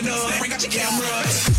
bring out your cameras.